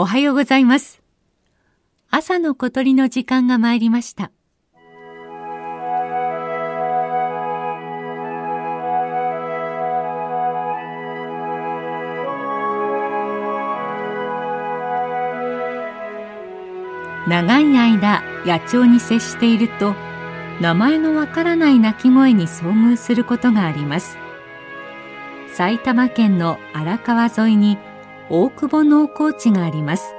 おはようございます。朝の小鳥の時間が参りました。長い間野鳥に接していると名前のわからない鳴き声に遭遇することがあります。埼玉県の荒川沿いに大久保農耕地があります。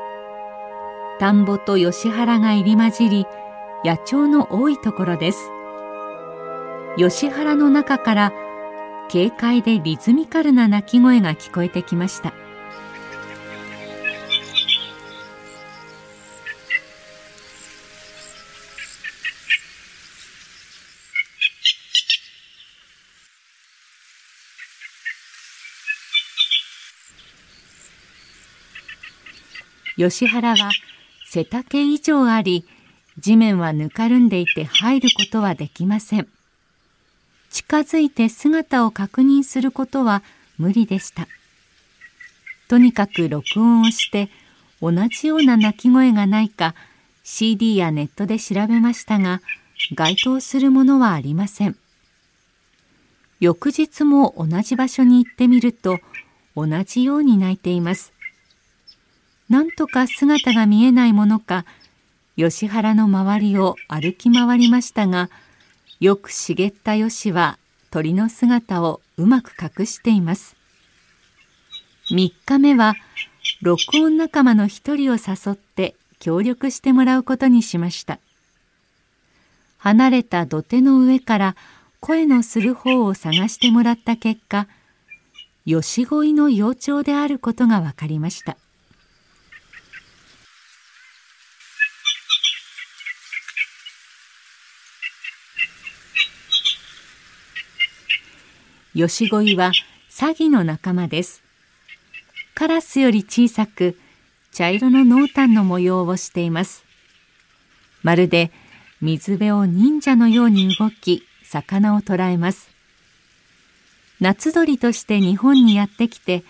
田んぼと吉原が入り混じり野鳥の多いところです。吉原の中から軽快でリズミカルな鳴き声が聞こえてきました。吉原は背丈以上あり地面はぬかるんでいて入ることはできません。近づいて姿を確認することは無理でした。とにかく録音をして同じような鳴き声がないか CD やネットで調べましたが該当するものはありません。翌日も同じ場所に行ってみると同じように鳴いています。なんとか姿が見えないものか吉原の周りを歩き回りましたがよく茂った吉は鳥の姿をうまく隠しています。3日目は録音仲間の一人を誘って協力してもらうことにしました。離れた土手の上から声のする方を探してもらった結果吉恋の幼鳥であることが分かりました。吉恋はサギの仲間です。カラスより小さく茶色の濃淡の模様をしています。まるで水辺を忍者のように動き魚を捕らえます。夏鳥として日本にやってきて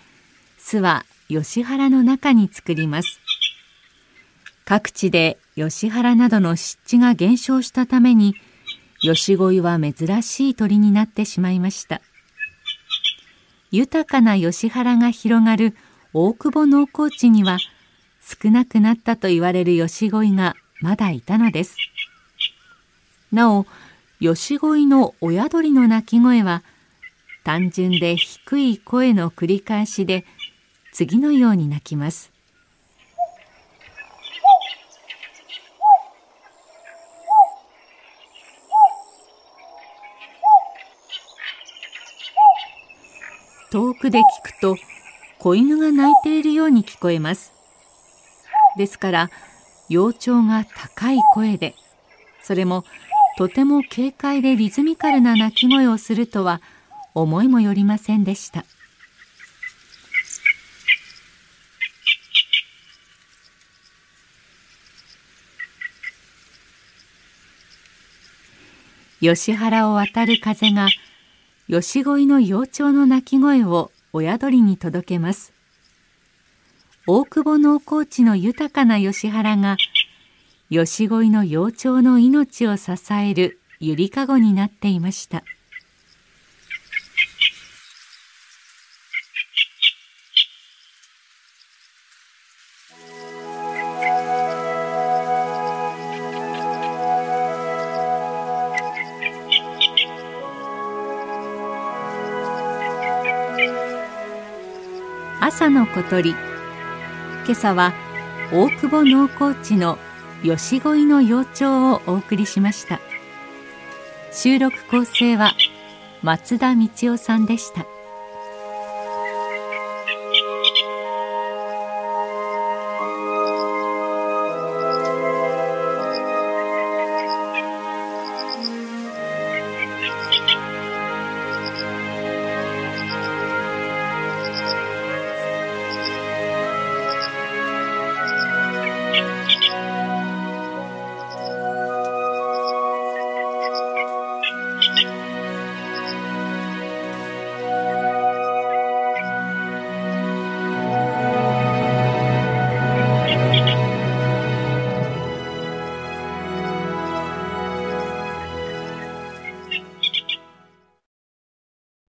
巣は吉原の中に作ります。各地で吉原などの湿地が減少したために吉恋は珍しい鳥になってしまいました。豊かな吉原が広がる大久保農耕地には少なくなったと言われる吉鯉がまだいたのです。なお吉鯉の親鳥の鳴き声は単純で低い声の繰り返しで次のように鳴きます。遠くで聞くと子犬が鳴いているように聞こえます。ですから幼鳥が高い声でそれもとても軽快でリズミカルな鳴き声をするとは思いもよりませんでした。吉原を渡る風が吉恋の幼鳥の鳴き声を親鳥に届けます。大久保農耕地の豊かな吉原が吉恋の幼鳥の命を支えるゆりかごになっていました。朝の小鳥今朝は大久保農耕地の吉恋の幼鳥をお送りしました収録構成は松田道夫さんでした。